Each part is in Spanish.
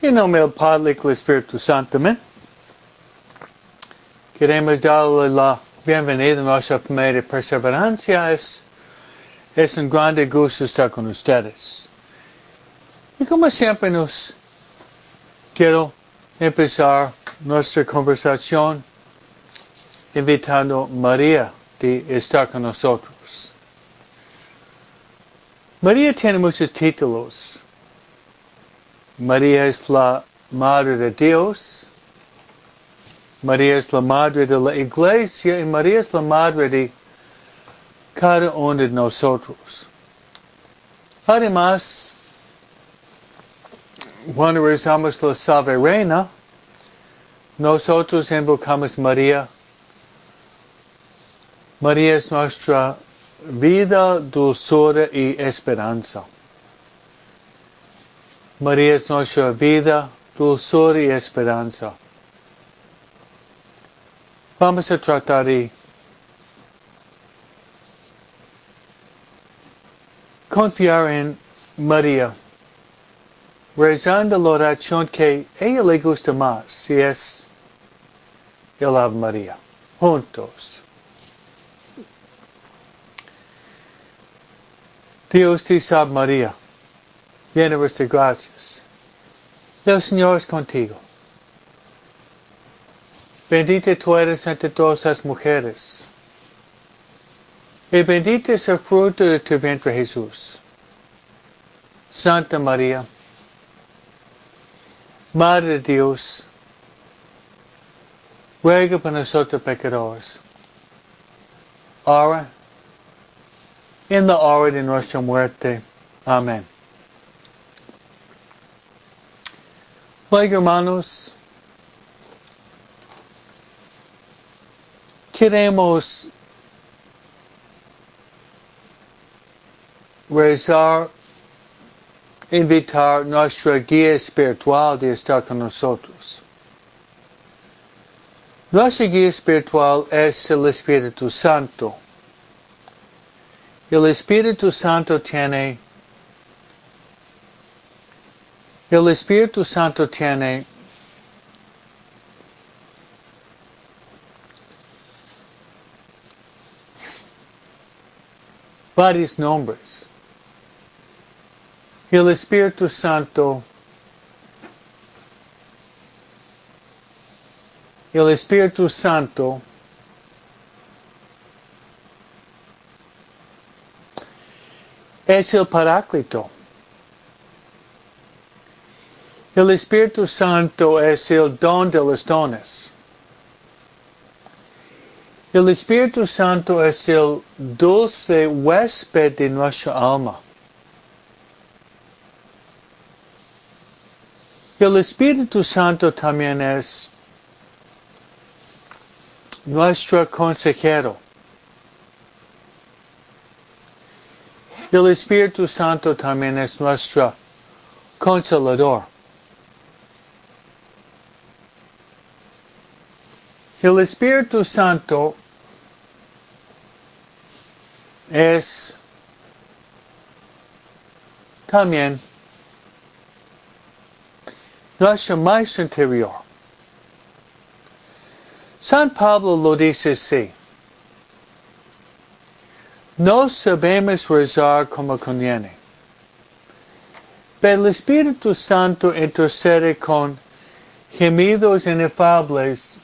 En nombre del Padre y del Espíritu Santo. Amén. Queremos darle la bienvenida a nuestra primera perseverancia. Es, un grande gusto estar con ustedes. Y como siempre nos quiero empezar nuestra conversación invitando a María de estar con nosotros. María tiene muchos títulos. María es la Madre de Dios. María es la Madre de la Iglesia y María es la Madre de cada uno de nosotros. Además, cuando rezamos la Salve Reina, nosotros invocamos María. María es nuestra vida, dulzura y esperanza. María es nuestra vida, dulzura y esperanza. Vamos a tratar de confiar en María, rezando la oración que ella le gusta más, si es el Ave María, juntos. Dios te salve María llena de gracias. El Señor es contigo. Bendita tú eres entre todas las mujeres. Y bendito es el fruto de tu vientre Jesús. Santa María, Madre de Dios, ruega por nosotros pecadores. Ahora, en la hora de nuestra muerte. Amén. Like hermanos, queremos rezar, invitar nuestra guía espiritual de estar con nosotros. Nuestra guía espiritual es el Espíritu Santo. El Espíritu Santo tiene El Espíritu Santo tiene varios nombres. El Espíritu Santo el Espíritu Santo es el Paráclito. El Espíritu Santo es el don de los dones. El Espíritu Santo es el dulce huésped de nuestra alma. El Espíritu Santo también es nuestro consejero. El Espíritu Santo también es nuestro consolador. El Espíritu Santo es también nuestro maestro interior. San Pablo lo dice así. No sabemos rezar como conviene. Pero el Espíritu Santo intercede con gemidos inefables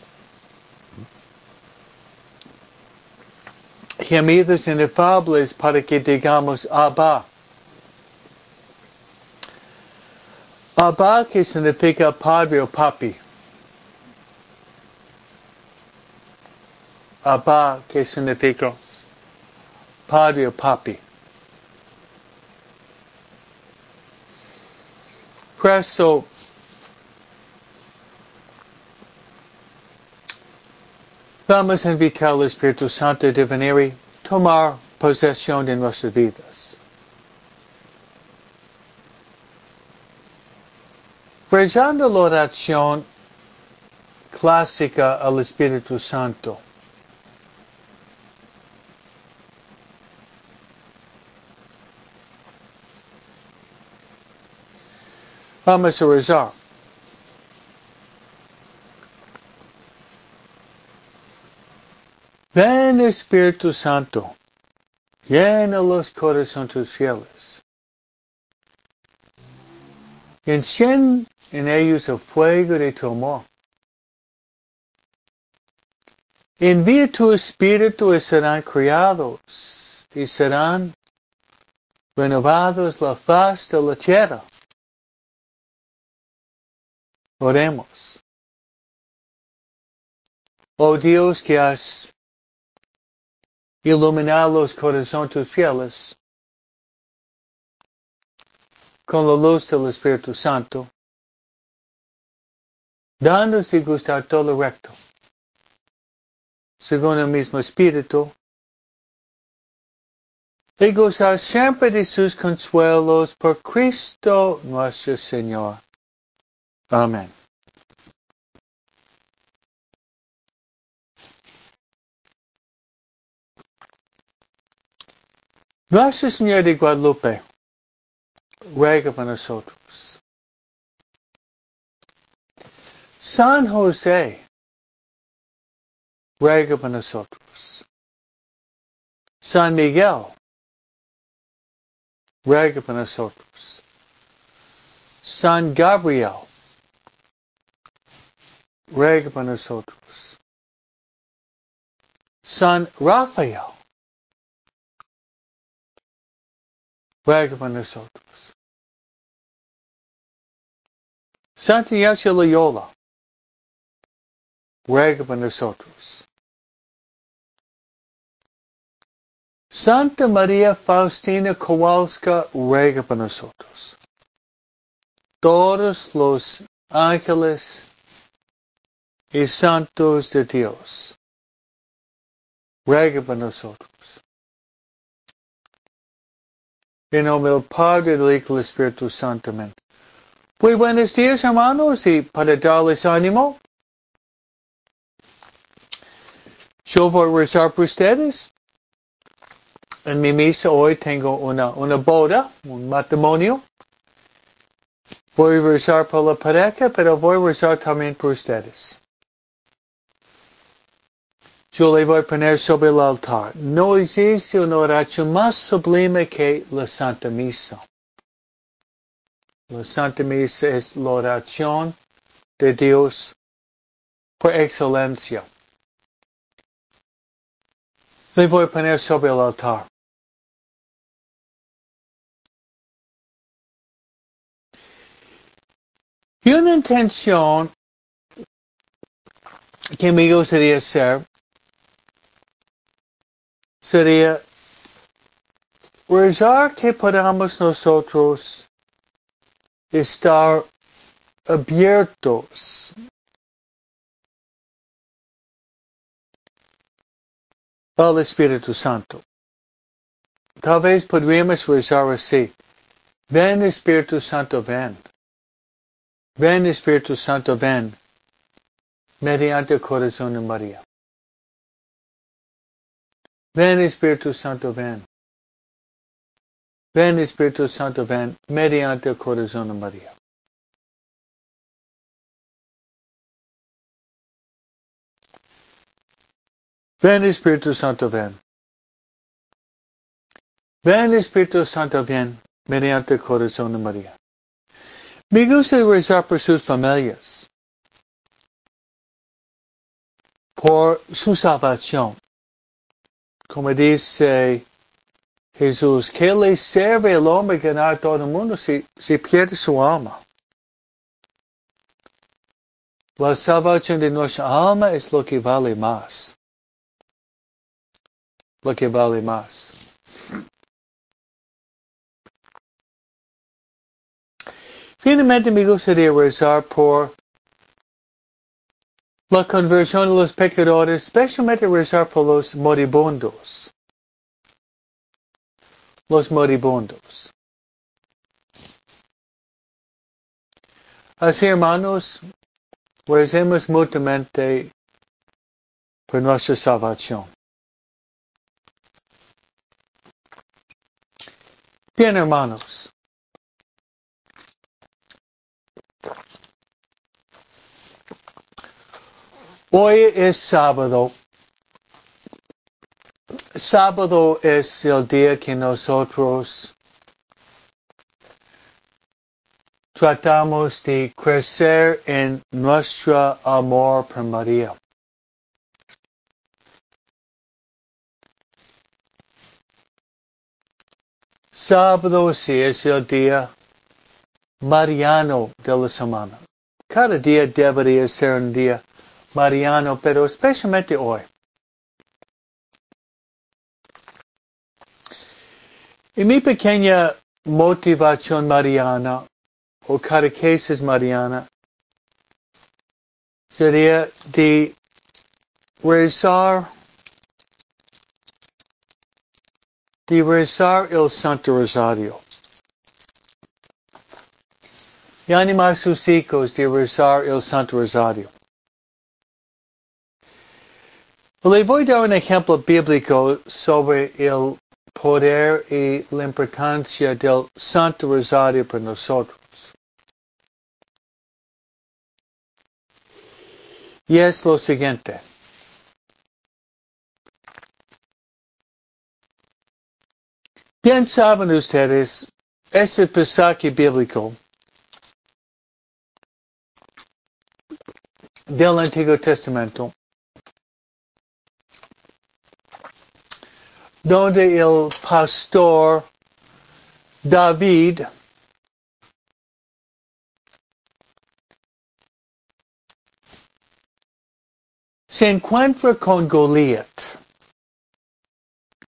gemidos inefables para que digamos Abba. Abba que significa padre o papi. Abba que significa padre o papi. Por Vamos a invitar al Espíritu Santo de venir tomar posesión de nuestras vidas. Rezando la oración clásica al Espíritu Santo. Vamos a rezar. Ven Espíritu Santo, llena los corazones fieles. Enciende en ellos el fuego de tu amor. Envía tu Espíritu y serán criados y serán renovados la faz de la tierra. Oremos. Oh Dios que has iluminado los corazones fieles con la luz del Espíritu Santo, danos y gustar todo recto, según el mismo Espíritu, y gozar siempre de sus consuelos por Cristo nuestro Señor. Amén. Nuestro Señor de Guadalupe, ruega por nosotros. San José, ruega por nosotros. San Miguel, ruega por nosotros. San Gabriel, ruega por nosotros. San Rafael, ruega por nosotros. Santa Ignacio Loyola, ruega por nosotros. Santa María Faustina Kowalska, ruega por nosotros. Todos los ángeles y santos de Dios, ruega por nosotros. En nombre del Padre, del Hijo y del Espíritu Santo. Amén. Muy buenos días, hermanos, y para darles ánimo, yo voy a rezar por ustedes. En mi misa hoy tengo una, una boda, un matrimonio. Voy a rezar por la pareja, pero voy a rezar también por ustedes. Yo le voy a poner sobre el altar. No existe una oración más sublime que la Santa Misa. La Santa Misa es la oración de Dios por excelencia. Le voy a poner sobre el altar. Y una intención que me gustaría hacer sería rezar que podamos nosotros estar abiertos al Espíritu Santo. Tal vez podríamos rezar así. Ven Espíritu Santo, ven. Ven Espíritu Santo, ven. Mediante el corazón de María. Ven Espíritu Santo, ven. Ven Espíritu Santo, ven mediante el corazón de María. Ven Espíritu Santo, ven. Ven Espíritu Santo, ven mediante el corazón de María. Me gusta rezar por sus familias, por su salvación. Como dice Jesús, ¿qué le sirve el hombre ganar todo el mundo si, si pierde su alma? La salvación de nuestra alma es lo que vale más. Lo que vale más. Finalmente me gustaría rezar por la conversión de los pecadores, especialmente rezar por los moribundos. Los moribundos. Así, hermanos, recemos mutuamente por nuestra salvación. Bien, hermanos. Hoy es sábado sábado es el día que nosotros tratamos de crecer en nuestro amor por María. Sábado sí es el día mariano de la semana. Cada día debería ser un día mariano, pero especialmente hoy. Y mi pequeña motivación mariana o catequesis mariana sería de rezar, de rezar el Santo Rosario. Y animar sus hijos de rezar el Santo Rosario. Le voy a dar un ejemplo bíblico sobre el poder y la importancia del Santo Rosario para nosotros. Y es lo siguiente. Bien saben ustedes, este pasaje bíblico del Antiguo Testamento, donde el pastor David se encuentra con Goliat.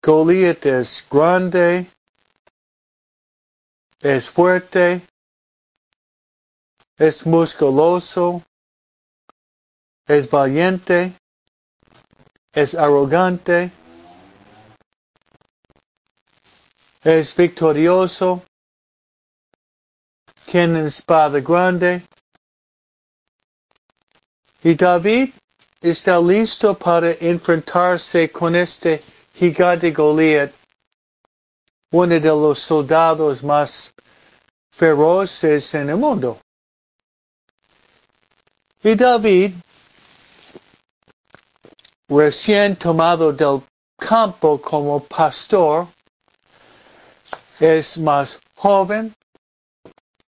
Goliat es grande, es fuerte, es musculoso, es valiente, es arrogante, es victorioso, tiene espada grande. Y David está listo para enfrentarse con este gigante Goliat, uno de los soldados más feroces en el mundo. Y David, recién tomado del campo como pastor, es más joven,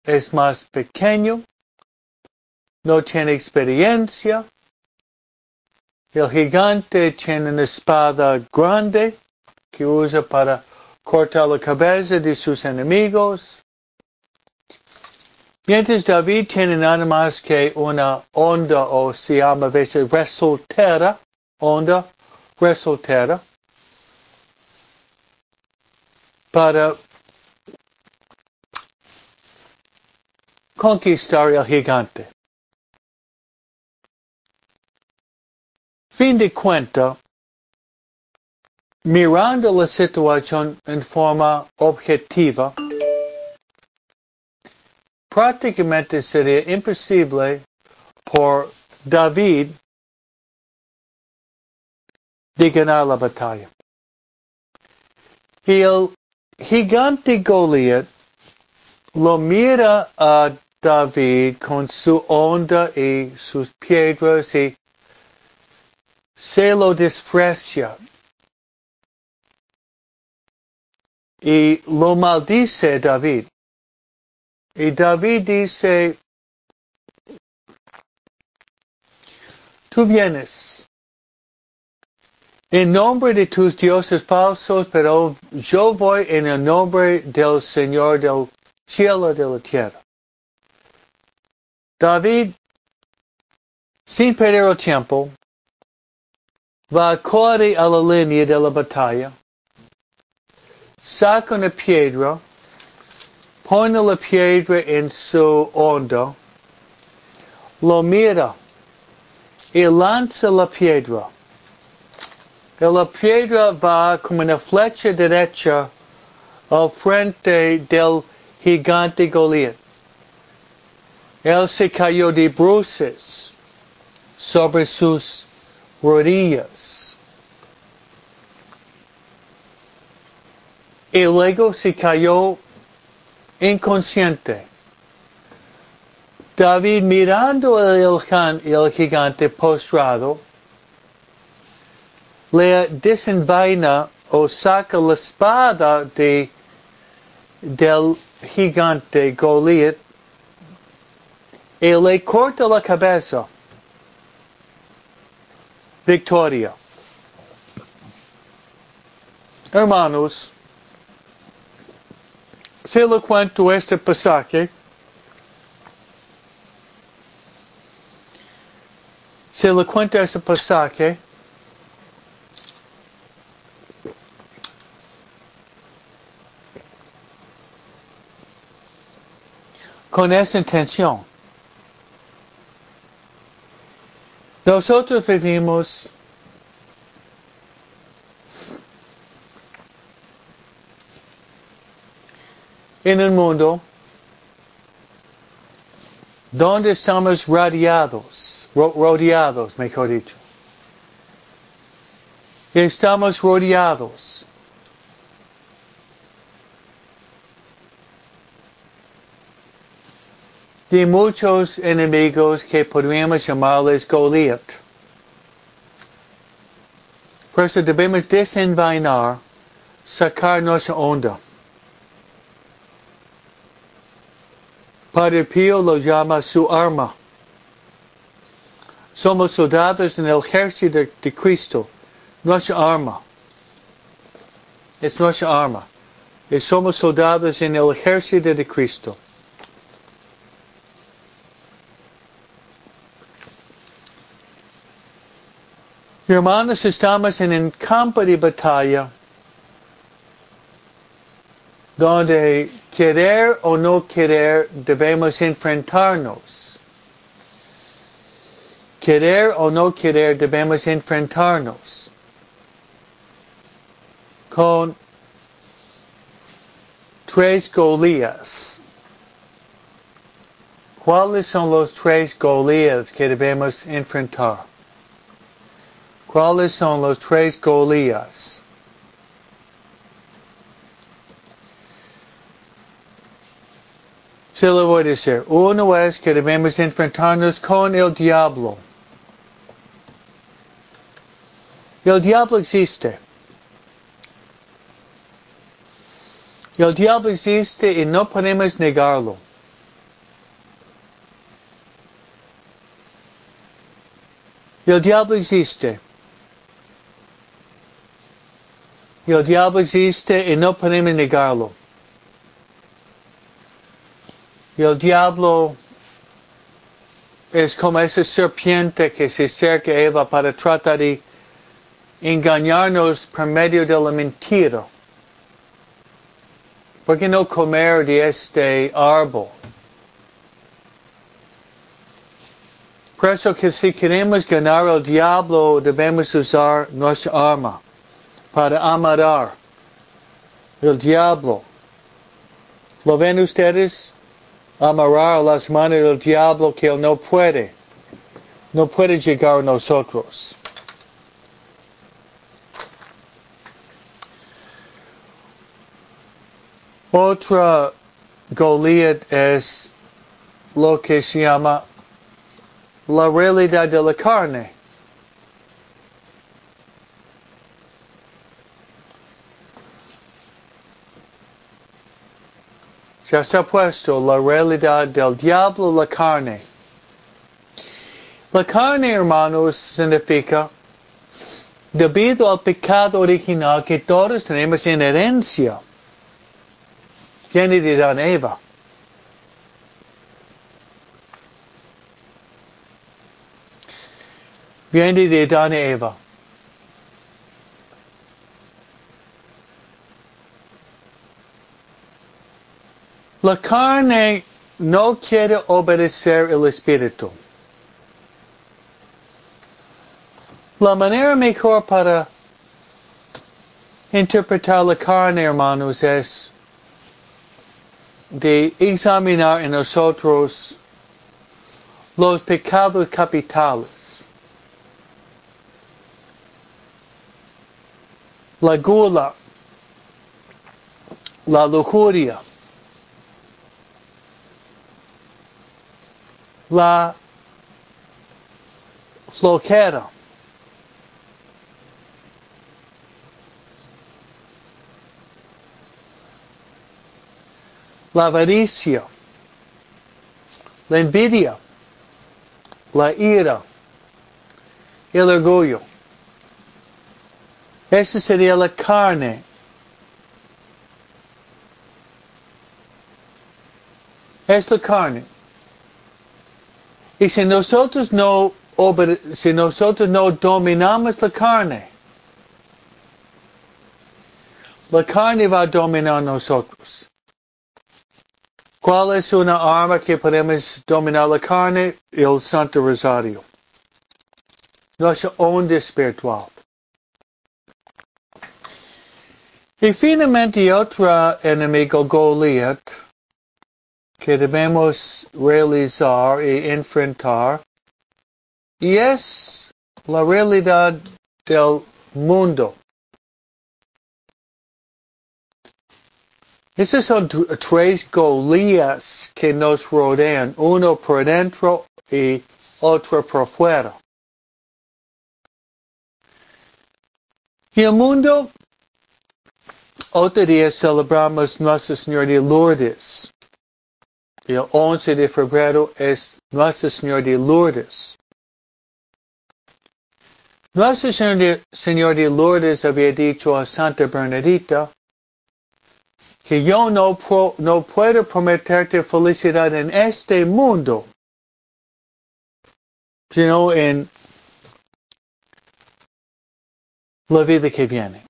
es más pequeño, no tiene experiencia, el gigante tiene una espada grande que usa para cortar la cabeza de sus enemigos. Mientras David tiene nada más que una onda o se llama a veces resultera, onda resultera, para conquistar el gigante. fin de cuenta, mirando la situación en forma objetiva, prácticamente sería imposible por David de ganar la batalla. El gigante Goliat lo mira a David con su onda y sus piedras y se lo desprecia y lo maldice David. Y David dice, tú vienes en nombre de tus dioses falsos, pero yo voy en el nombre del Señor del cielo de la tierra. David, sin perder el tiempo, va corre a la línea de la batalla, saca una piedra, pone la piedra en su onda, lo mira y lanza la piedra. Y la piedra va como una flecha derecha al frente del gigante Goliat. Él se cayó de bruces sobre sus rodillas. Y luego se cayó inconsciente. David mirando el, el gigante postrado, le desenvaina o saca la espada de, del gigante Goliat y le corta la cabeza. Victoria. Hermanos, se lo cuento este pasaje, se lo cuento este pasaje, con esa intención. Nosotros vivimos en el mundo donde estamos rodeados, rodeados, mejor dicho. Estamos rodeados de muchos enemigos que podríamos llamarles Goliat. Por eso debemos desenvainar, sacar nuestra onda. Padre Pío lo llama su arma. Somos soldados en el ejército de, Cristo. Nuestra arma. Es nuestra arma. Y somos soldados en el ejército de Cristo. Hermanos, estamos en un campo de batalla donde querer o no querer debemos enfrentarnos. Querer o no querer debemos enfrentarnos con tres Golías. ¿Cuáles son los tres Golías que debemos enfrentar? ¿Cuáles son los tres Golías? Se lo voy a decir. Uno es que debemos enfrentarnos con el diablo. El diablo existe. El diablo existe y no podemos negarlo. El diablo existe. El diablo existe y no podemos negarlo. Y el diablo es como esa serpiente que se acerca a Eva para tratar de engañarnos por medio de la mentira. ¿Por qué no comer de este árbol? Por eso que si queremos ganar al diablo debemos usar nuestra arma para amadar el diablo. ¿Lo ven ustedes? Amarrar las manos del diablo que él no puede. No puede llegar a nosotros. Otra Goliat es lo que se llama la realidad de la carne. Ya está puesto la realidad del diablo, la carne. La carne, hermanos, significa, debido al pecado original que todos tenemos en herencia, viene de Dan Eva. Viene de Dan Eva. La carne no quiere obedecer el espíritu. La manera mejor para interpretar la carne, hermanos, es de examinar en nosotros los pecados capitales. La gula, la lujuria, la floquera. La avaricia, la envidia, la ira, el orgullo. Esta sería la carne. Es la carne. Si nosotros no, si nosotros no dominamos la carne, la carne va a dominar nosotros. ¿Cuál es una arma que podemos dominar la carne? El Santo Rosario. Nuestra onda espiritual. Y finalmente otro enemigo Goliat que debemos realizar y enfrentar y es la realidad del mundo. Esos son tres Goliaths que nos rodean, uno por dentro y otro por fuera. Y el mundo, otro día celebramos Nuestra Señora de Lourdes. Y el 11 de febrero es Nuestra Señora de Lourdes. Nuestra Señora de Lourdes había dicho a Santa Bernadita, que yo no, no puedo prometerte felicidad en este mundo, sino en la vida que viene.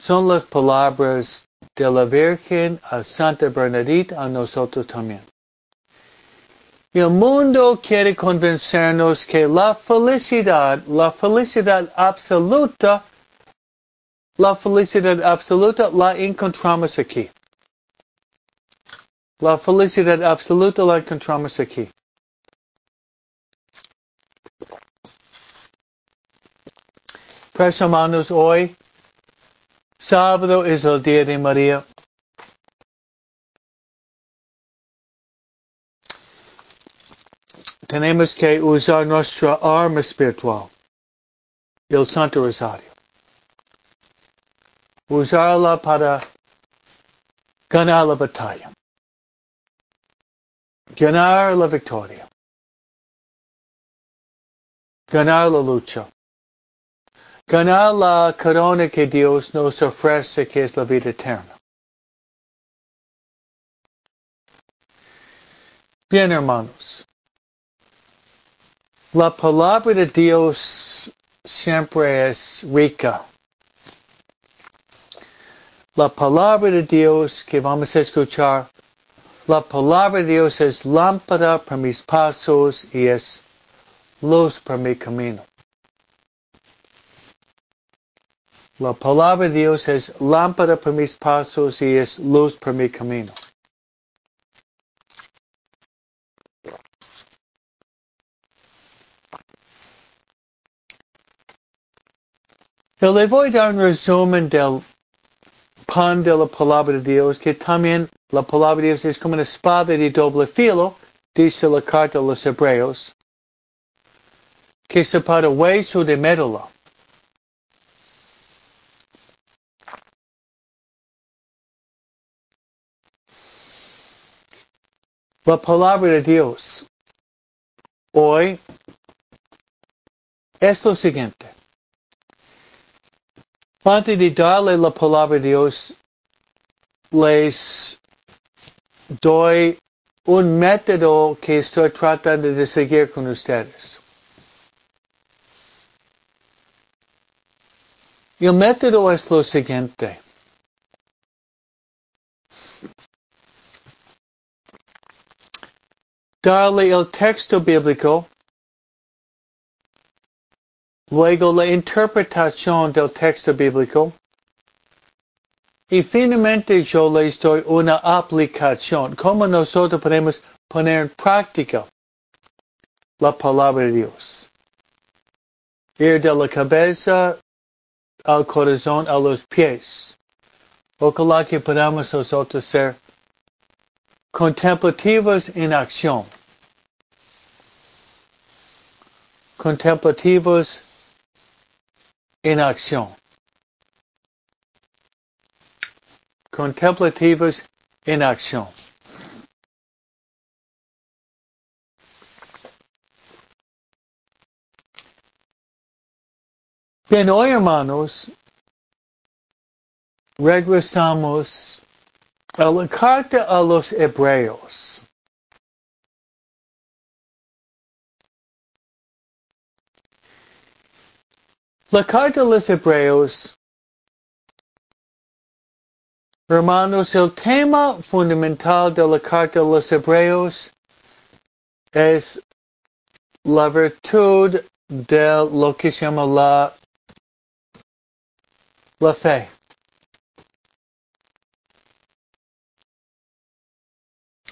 Son las palabras de la Virgen a Santa Bernadita a nosotros también. El mundo quiere convencernos que la felicidad, la felicidad absoluta, la felicidad absoluta la encontramos aquí. La felicidad absoluta la encontramos aquí. Pues hermanos, hoy, sábado es el día de María. Tenemos que usar nuestra arma espiritual, el Santo Rosario. Usarla para ganar la batalla. Ganar la victoria. Ganar la lucha. Ganar la corona que Dios nos ofrece, que es la vida eterna. Bien, hermanos. La palabra de Dios siempre es rica. La palabra de Dios que vamos a escuchar la palabra de Dios es lámpara para mis pasos y es luz para mi camino. La palabra de Dios es lámpara para mis pasos y es luz para mi camino. Le voy a un resumen del pan de la palabra de Dios, que también la palabra de Dios es como una espada de doble filo, dice la carta a los hebreos, que separa hueso de médula. La palabra de Dios hoy es lo siguiente. Antes de darle la palabra de Dios, les doy un método que estoy tratando de seguir con ustedes. El método es lo siguiente. Darle el texto bíblico Luego la interpretación del texto bíblico. Y finalmente yo les doy una aplicación. Cómo nosotros podemos poner en práctica la palabra de Dios. Ir de la cabeza al corazón a los pies. Ojalá que podamos nosotros ser contemplativos en acción. Contemplativos en acción. Contemplativas en acción. Bien, hoy hermanos, regresamos a la carta a los hebreos. La carta a los hebreos, hermanos, el tema fundamental de la carta a los hebreos es la virtud de lo que se llama la, la fe.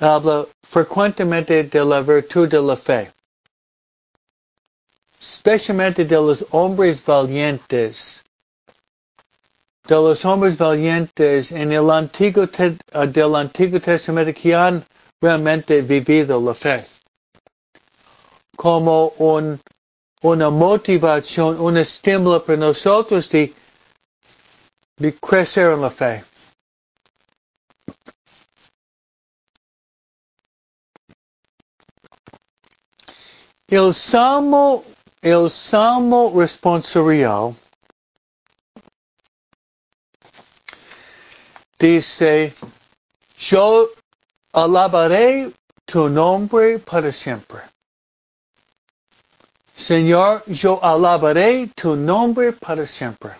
Habla frecuentemente de la virtud de la fe, especialmente de los hombres valientes. De los hombres valientes en el Antiguo, del Antiguo Testamento que han realmente vivido la fe como un, una motivación, un estímulo para nosotros de, de crecer en la fe. El salmo, el salmo responsorial dice, yo alabaré tu nombre para siempre. Señor, yo alabaré tu nombre para siempre.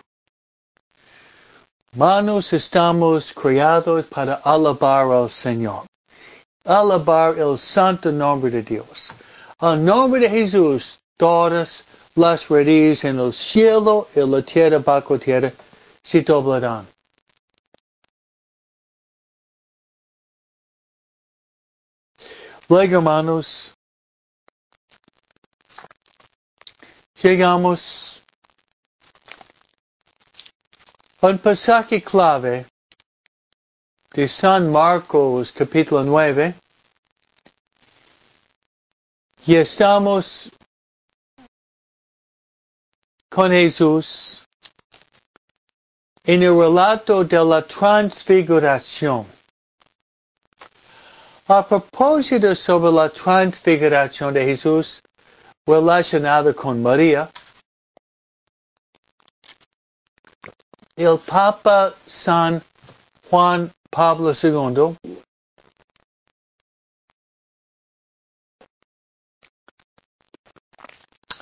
Manos estamos creados para alabar al Señor. Alabar el santo nombre de Dios. Al nombre de Jesús, todas las rodillas en el cielo y la tierra bajo tierra se doblarán. Luego, hermanos, llegamos a un pasaje clave de San Marcos capítulo 9 y estamos con Jesús en el relato de la transfiguración. A propósito sobre la transfiguración de Jesús, relacionado con María, el Papa San Juan Pablo II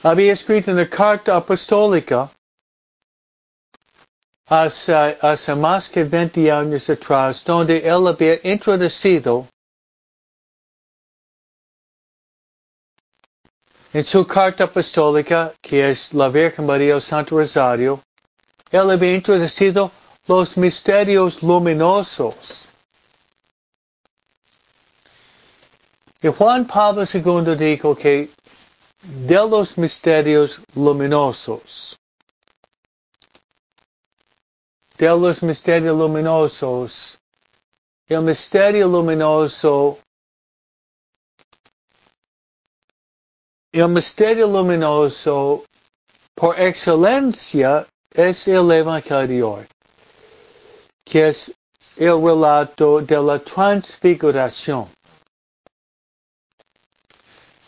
había escrito una carta apostólica hace, hace más que 20 años atrás, donde él había introducido En su carta apostólica, que es la Virgen María del Santo Rosario, él había introducido los misterios luminosos. Y Juan Pablo II dijo que de los misterios luminosos, de los misterios luminosos, el misterio luminoso. El misterio luminoso por excelencia es el Evangelio que es el relato de la transfiguración.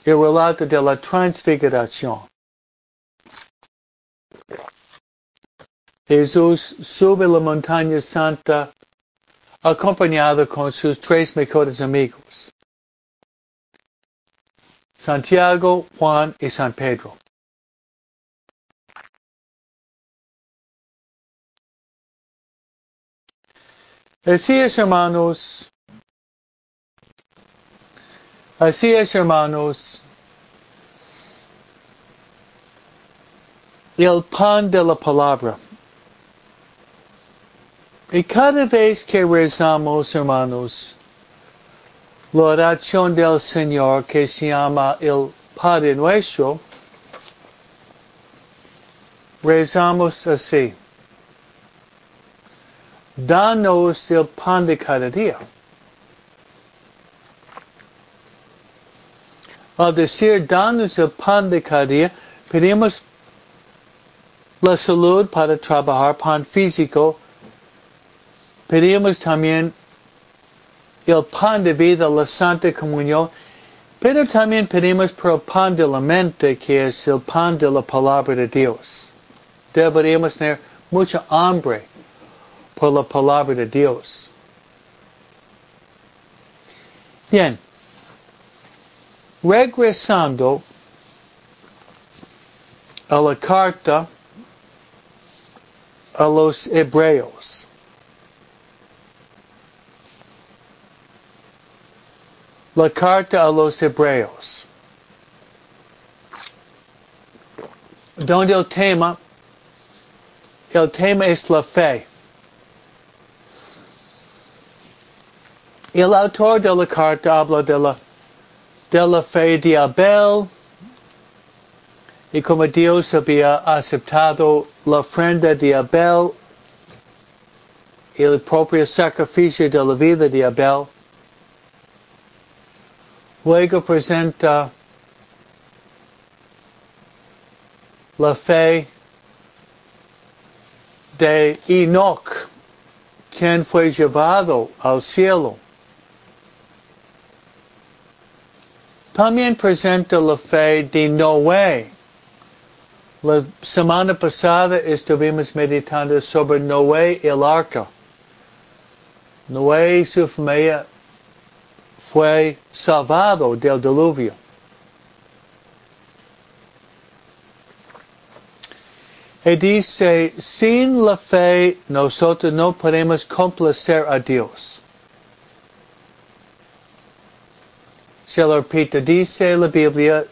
El relato de la transfiguración. Jesús sube la montaña santa acompañado con sus tres mejores amigos. Santiago, Juan y San Pedro. Así es, hermanos. Así es, hermanos. El pan de la palabra. Y cada vez que rezamos, hermanos, la oración del Señor que se llama el Padre Nuestro, rezamos así. Danos el pan de cada día. Al decir danos el pan de cada día, pedimos la salud para trabajar, pan físico. Pedimos también el pan de vida, la Santa Comunión, pero también pedimos por el pan de la mente, que es el pan de la palabra de Dios. deberíamos tener mucha hambre por la palabra de Dios. Bien, regresando a la carta a los hebreos. La carta a los hebreos. Donde el tema, el tema es la fe. El autor de la carta habla de la, de la fe de Abel y como Dios había aceptado la ofrenda de Abel y el propio sacrificio de la vida de Abel, luego presenta la fe de Enoch, quien fue llevado al cielo. También presenta la fe de Noé. La semana pasada estuvimos meditando sobre Noé y el arca. Noé y su familia fue salvado del diluvio. Y dice, sin la fe nosotros no podemos complacer a Dios. Se lo repito, dice la Biblia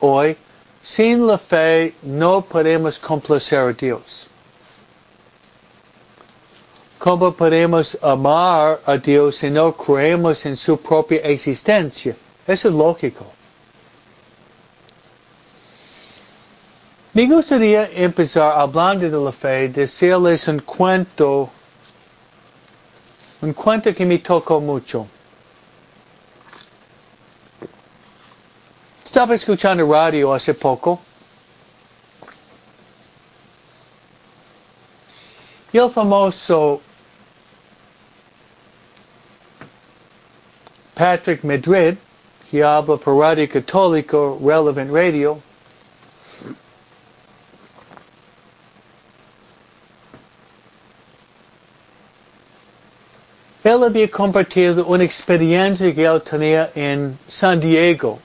hoy, sin la fe no podemos complacer a Dios. ¿Cómo podemos amar a Dios si no creemos en su propia existencia? Eso es lógico. Me gustaría empezar hablando de la fe, decirles un cuento, un cuento que me tocó mucho. Estaba escuchando radio hace poco. Y el famoso Patrick Madrid, que habla por Radio Católico, Relevant Radio, él había compartido una experiencia que él tenía en San Diego.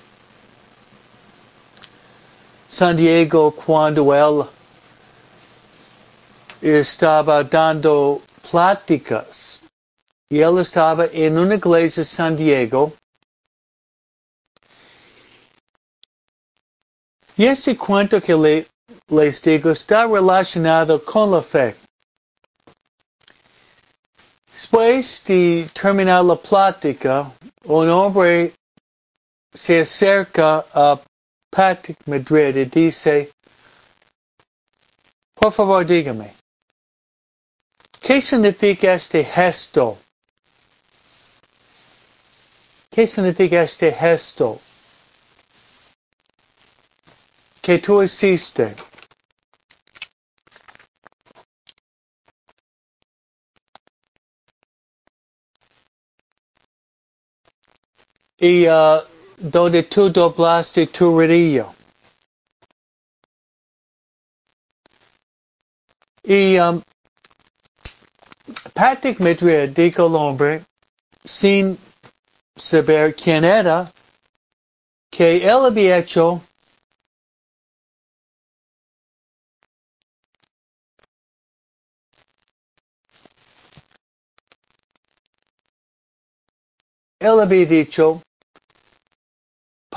San Diego cuando él estaba dando pláticas y él estaba en una iglesia San Diego y este cuento que le, les digo está relacionado con la fe. Después de terminar la plática, un hombre se acerca a Patrick Madrid y dice, por favor dígame, ¿qué significa este gesto? ¿Qué significa este gesto que tú hiciste? Y uh, donde tú doblaste tu rodillo. Y um, Patrick Madrid dijo al hombre, sin saber quién era, que él había hecho él había dicho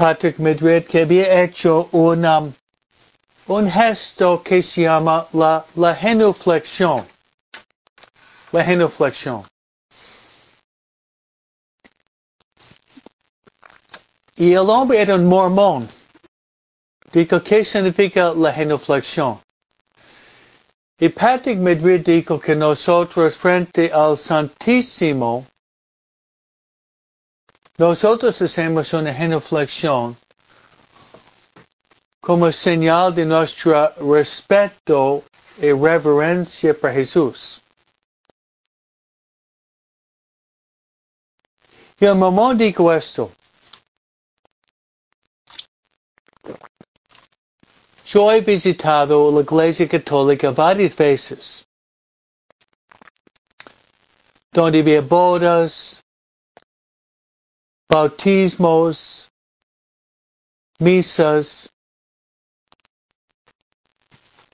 Patrick Madrid que había hecho un, gesto que se llama la, la genuflexión. La genuflexión. Y el hombre era un mormón. Dijo, ¿qué significa la genuflexión? Y Patrick Madrid dijo que nosotros frente al Santísimo nosotros hacemos una genuflexión como señal de nuestro respeto y reverencia para Jesús. Y el mamón dijo esto. Yo he visitado la Iglesia Católica varias veces, donde había bodas, bautismos, misas.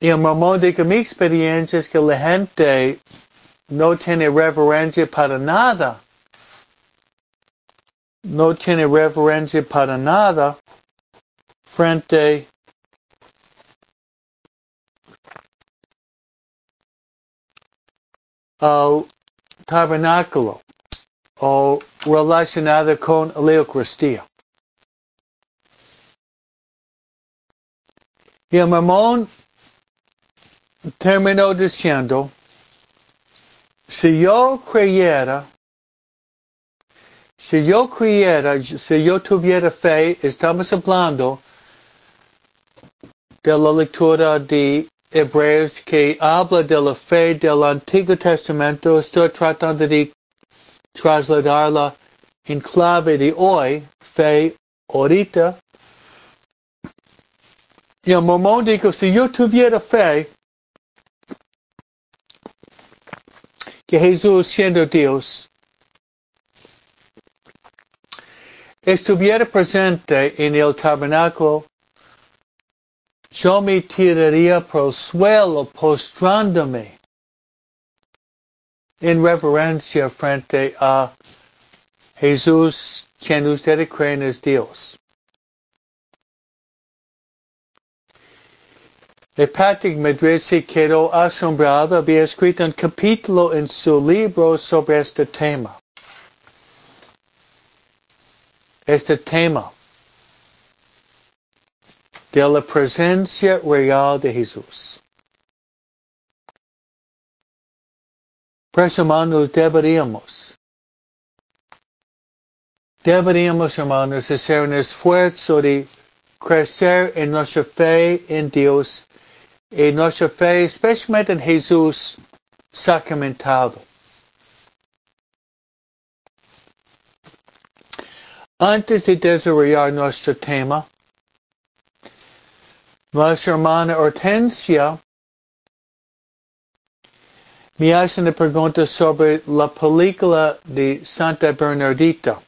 Y el mamón de que mi experiencia es que la gente no tiene reverencia para nada. No tiene reverencia para nada frente al tabernáculo o relacionado con la Eucaristía. Y el mamón terminó diciendo, si yo creyera, si yo creyera, si yo tuviera fe, estamos hablando de la lectura de Hebreos que habla de la fe del Antiguo Testamento, estoy tratando de trasladarla en clave de hoy, fe ahorita. Y el mormón dijo, si yo tuviera fe, que Jesús siendo Dios estuviera presente en el tabernáculo, yo me tiraría por el suelo postrándome en reverencia frente a Jesús, quien ustedes creen es Dios. Y Patrick Madrid se quedó asombrado, había escrito un capítulo en su libro sobre este tema. Este tema de la presencia real de Jesús. Pues hermanos, deberíamos, deberíamos hermanos hacer un esfuerzo de crecer en nuestra fe en Dios y nuestra fe, especialmente en Jesús sacramentado. Antes de desarrollar nuestro tema, nuestra hermana Hortensia me hace una pregunta sobre la película de Santa Bernardita.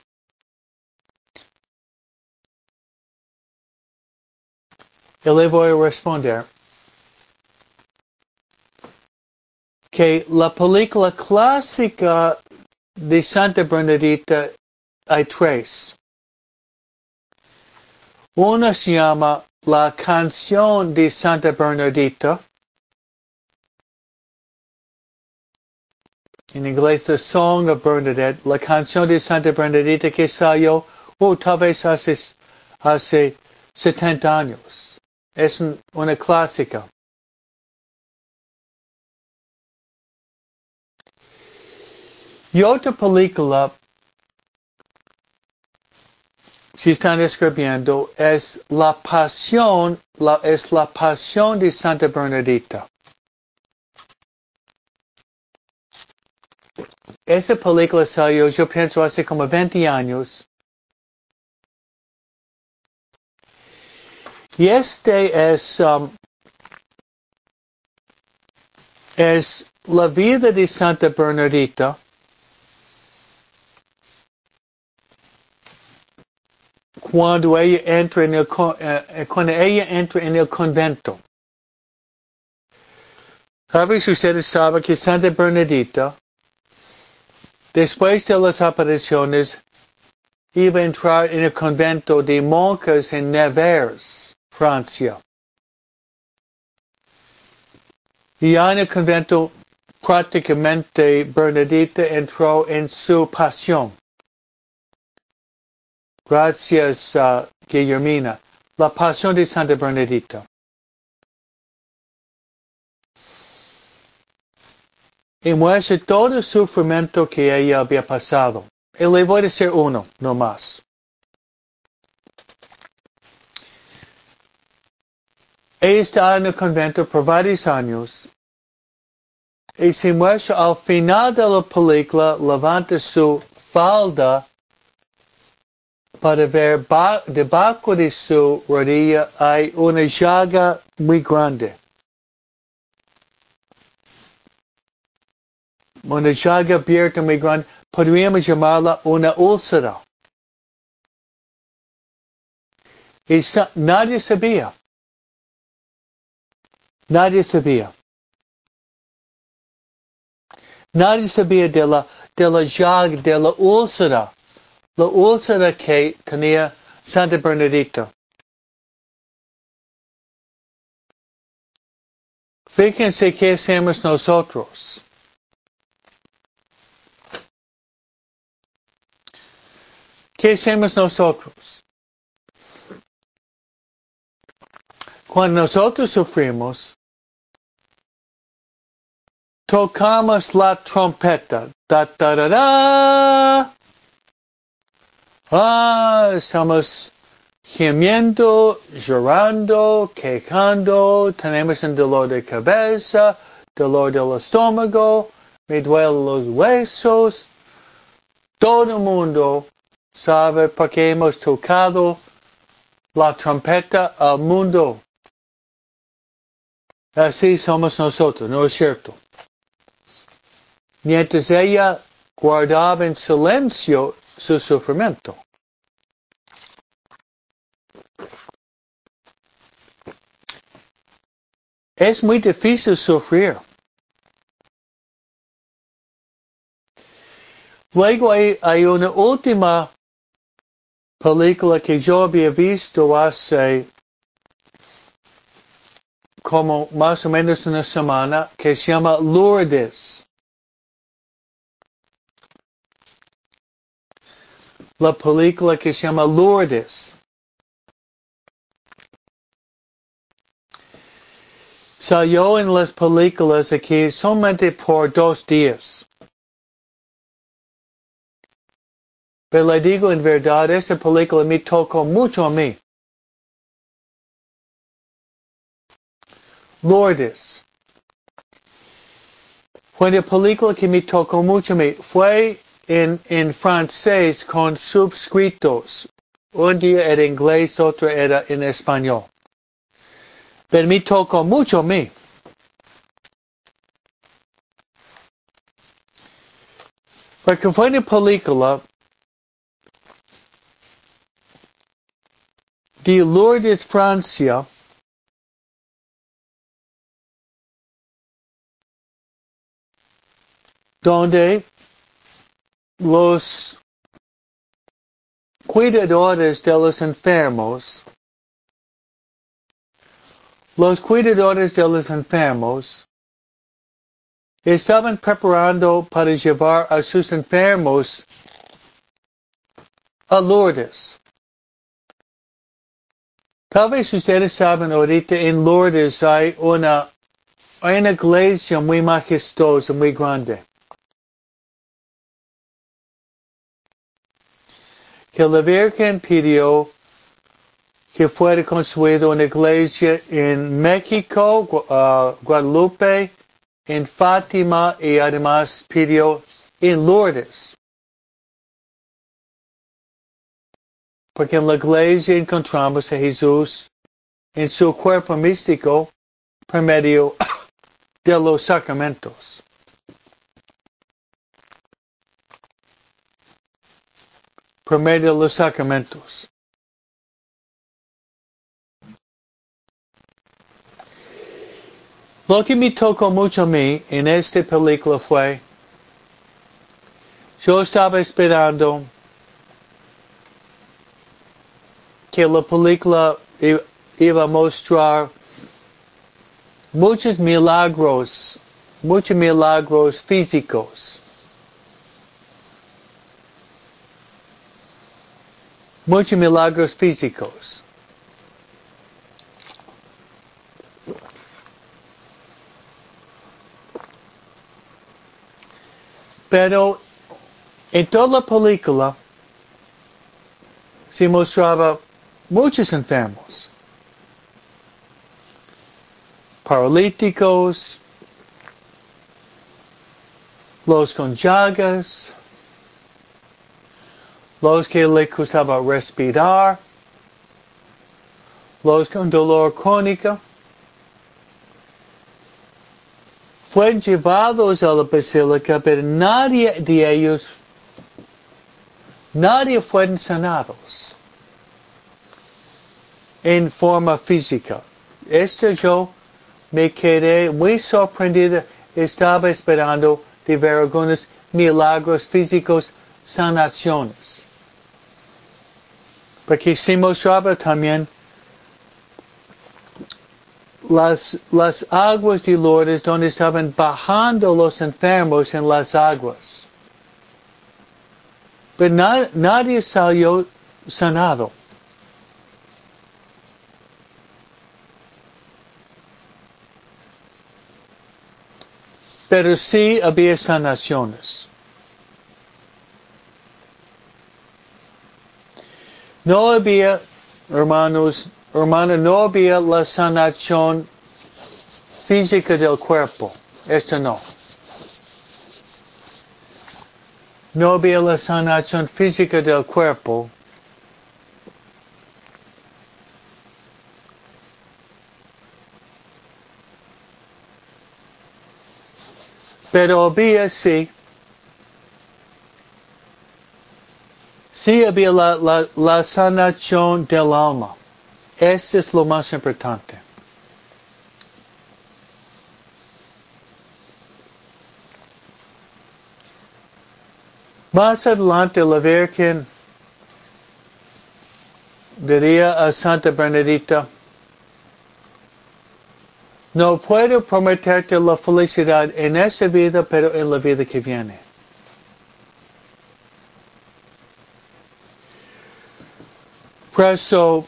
Y le voy a responder. que la película clásica de Santa Bernadita hay tres. Una se llama La canción de Santa Bernadita. En inglés, The Song of Bernadette. La canción de Santa Bernadita que salió, oh, tal vez hace, hace 70 años. Es una clásica. Y otra película, si están escribiendo, es La Pasión, la, es La Pasión de Santa Bernadita. Esa película salió, yo pienso, hace como 20 años. Y este es, um, es la vida de Santa Bernadita. cuando ella entra en el, eh, cuando ella entra en el convento. A veces ustedes saben que Santa Bernadita, después de las apariciones, iba a entrar en el convento de monjas en Nevers, Francia. Y en el convento prácticamente Bernadita entró en su pasión. Gracias, uh, Guillermina. La Pasión de Santa Bernadita. Y muestra todo el sufrimiento que ella había pasado. Y le voy a decir uno, no más. Ella está en el convento por varios años y se muestra al final de la película levanta su falda para ver debajo de su rodilla hay una llaga muy grande. Una llaga abierta muy grande, podríamos llamarla una úlcera. Y nadie sabía. Nadie sabía. Nadie sabía de la, de la llaga, de la úlcera. La úlcera que tenía Santa Bernadita. Fíjense qué hacemos nosotros. ¿Qué hacemos nosotros? Cuando nosotros sufrimos, tocamos la trompeta. Da, da, da, da. Ah, estamos gimiendo, llorando, quejando, tenemos un dolor de cabeza, dolor del estómago, me duelen los huesos. Todo el mundo sabe porque hemos tocado la trompeta al mundo. Así somos nosotros, ¿no es cierto? Mientras ella guardaba en silencio su sufrimiento. Es muy difícil sufrir. Luego hay, hay, una última película que yo había visto hace como más o menos una semana que se llama Lourdes. La película que se llama Lourdes. Salió en las películas aquí solamente por dos días. Pero le digo en verdad, esa película me tocó mucho a mí. Lourdes. Fue una película que me tocó mucho a mí. Fue en, en francés con subscritos. Un día era inglés, otro era en español. Pero me tocó mucho a mí. Porque fue una película de Lourdes, Francia, donde los cuidadores de los enfermos, los cuidadores de los enfermos estaban preparando para llevar a sus enfermos a Lourdes. Tal vez ustedes saben ahorita en Lourdes hay una, una iglesia muy majestuosa, muy grande. Que la Virgen pidió que fuera construida una iglesia en México, uh, Guadalupe, en Fátima y además pidió en Lourdes. Porque en la iglesia encontramos a Jesús en su cuerpo místico por medio de los sacramentos. Por medio de los sacramentos. Lo que me tocó mucho a mí en esta película fue, yo estaba esperando que la película iba a mostrar muchos milagros, muchos milagros físicos. Muchos milagros físicos. Pero en toda la película se mostraba muchos enfermos, paralíticos, los con llagas, los que le costaba respirar, los con dolor crónico, fueron llevados a la basílica, pero nadie de ellos, nadie fueron sanados en forma física. Esto yo me quedé muy sorprendido, estaba esperando de ver algunos milagros físicos, sanaciones. Porque se mostraba también las, las aguas de Lourdes donde estaban bajando los enfermos en las aguas. Pero na, nadie salió sanado. Pero sí había sanaciones. No había, hermanos, hermano, no había la sanación física del cuerpo. Esto no. No había la sanación física del cuerpo. Pero sí, sí había la, la, la sanación del alma. Eso es lo más importante. Más adelante la Virgen diría a Santa Bernadita, no puedo prometerte la felicidad en esta vida, pero en la vida que viene. Por eso,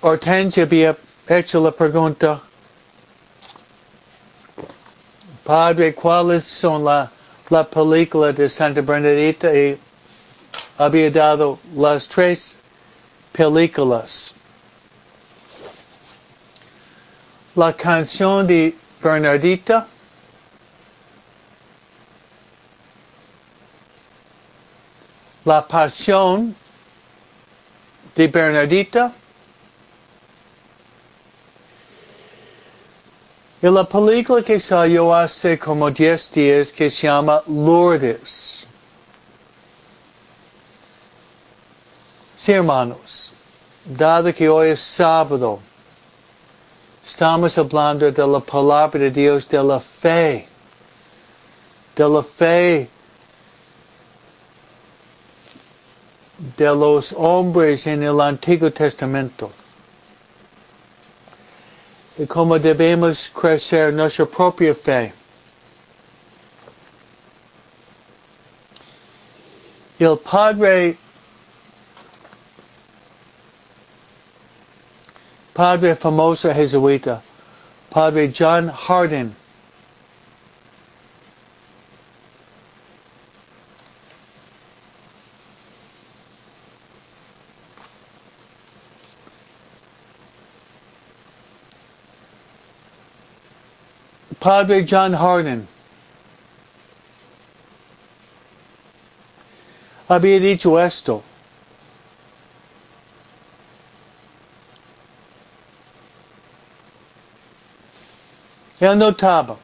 Hortensia había hecho la pregunta, Padre, ¿cuáles son la, la película de Santa Bernadita? Y había dado las tres películas. La canción de Bernardita, La Pasión de Bernardita, y la película que salió hace como 10 días que se llama Lourdes. Sí, hermanos, dado que hoy es sábado, estamos hablando de la palabra de Dios, de la fe, de la fe de los hombres en el Antiguo Testamento. Y cómo debemos crecer nuestra propia fe. El padre, padre famoso jesuita, padre John Hardin, Padre John Hardin había dicho esto. Él notaba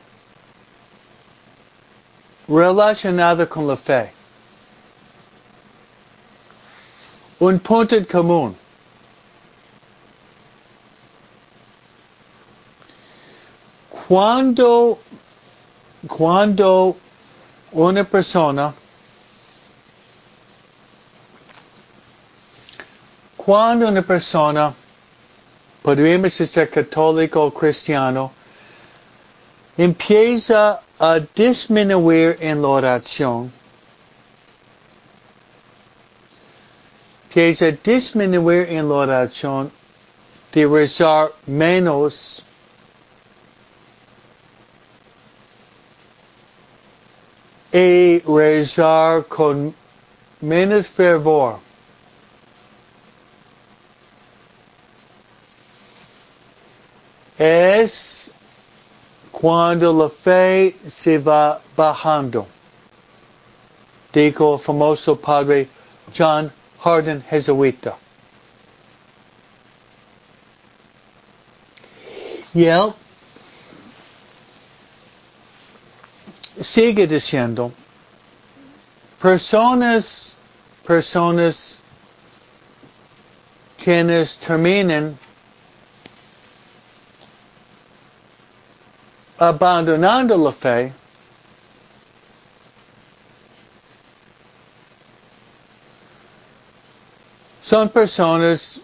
relacionado con la fe. Un punto en común. Cuando, cuando una persona, cuando una persona, podríamos ser católico o cristiano, empieza a disminuir en la oración, empieza a disminuir en la oración, de rezar menos. Y rezar con menos fervor. Es cuando la fe se va bajando. Dijo el famoso padre John Hardin Jesuita. Y él sigue diciendo, personas, personas quienes terminan abandonando la fe, son personas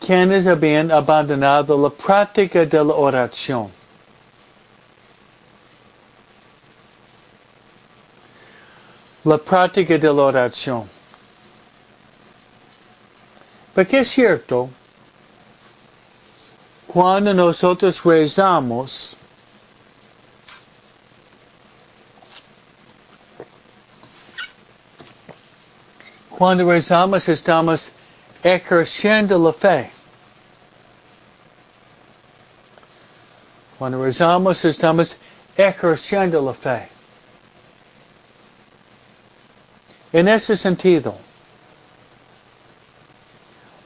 quienes habían abandonado la práctica de la oración. La práctica de la oración. Porque es cierto, cuando nosotros rezamos, cuando rezamos estamos ejerciendo la fe. Cuando rezamos estamos ejerciendo la fe. En ese sentido,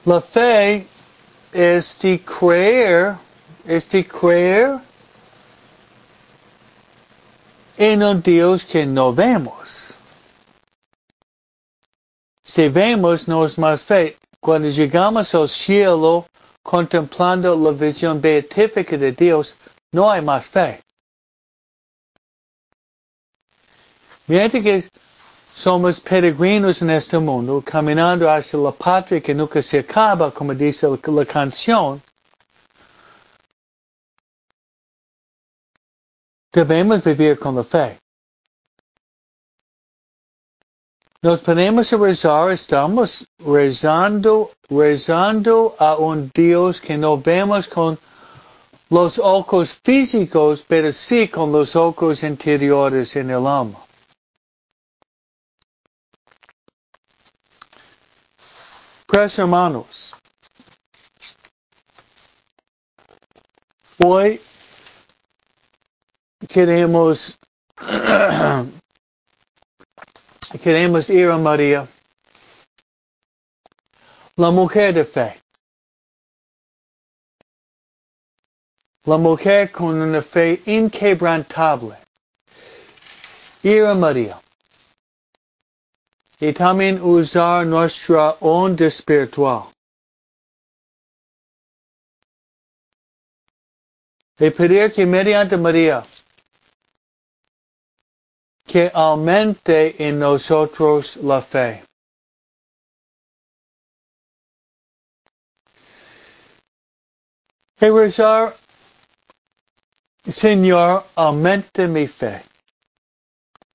la fe es de creer, es de creer en un Dios que no vemos. Si vemos, no es más fe. Cuando llegamos al cielo, contemplando la visión beatífica de Dios, no hay más fe. Mientras que somos peregrinos en este mundo, caminando hacia la patria que nunca se acaba, como dice la canción, debemos vivir con la fe. Nos ponemos a rezar, estamos rezando, rezando a un Dios que no vemos con los ojos físicos, pero sí con los ojos interiores en el alma. Pues hermanos, hoy queremos queremos ir a María, la mujer de fe, la mujer con una fe inquebrantable, ir a María y también usar nuestra onda espiritual. Y pedir que mediante María, que aumente en nosotros la fe. Y rezar, Señor, aumente mi fe.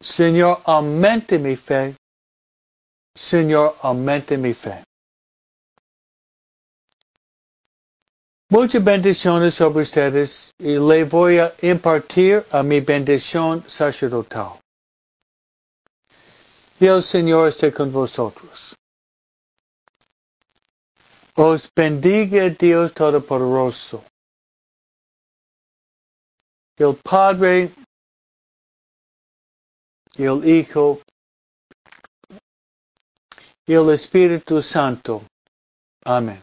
Señor, aumente mi fe Señor, aumente mi fe. Muchas bendiciones sobre ustedes y le voy a impartir a mi bendición sacerdotal. Y el Señor esté con vosotros. Os bendiga Dios Todopoderoso. El Padre el Hijo y el Espíritu Santo. Amén.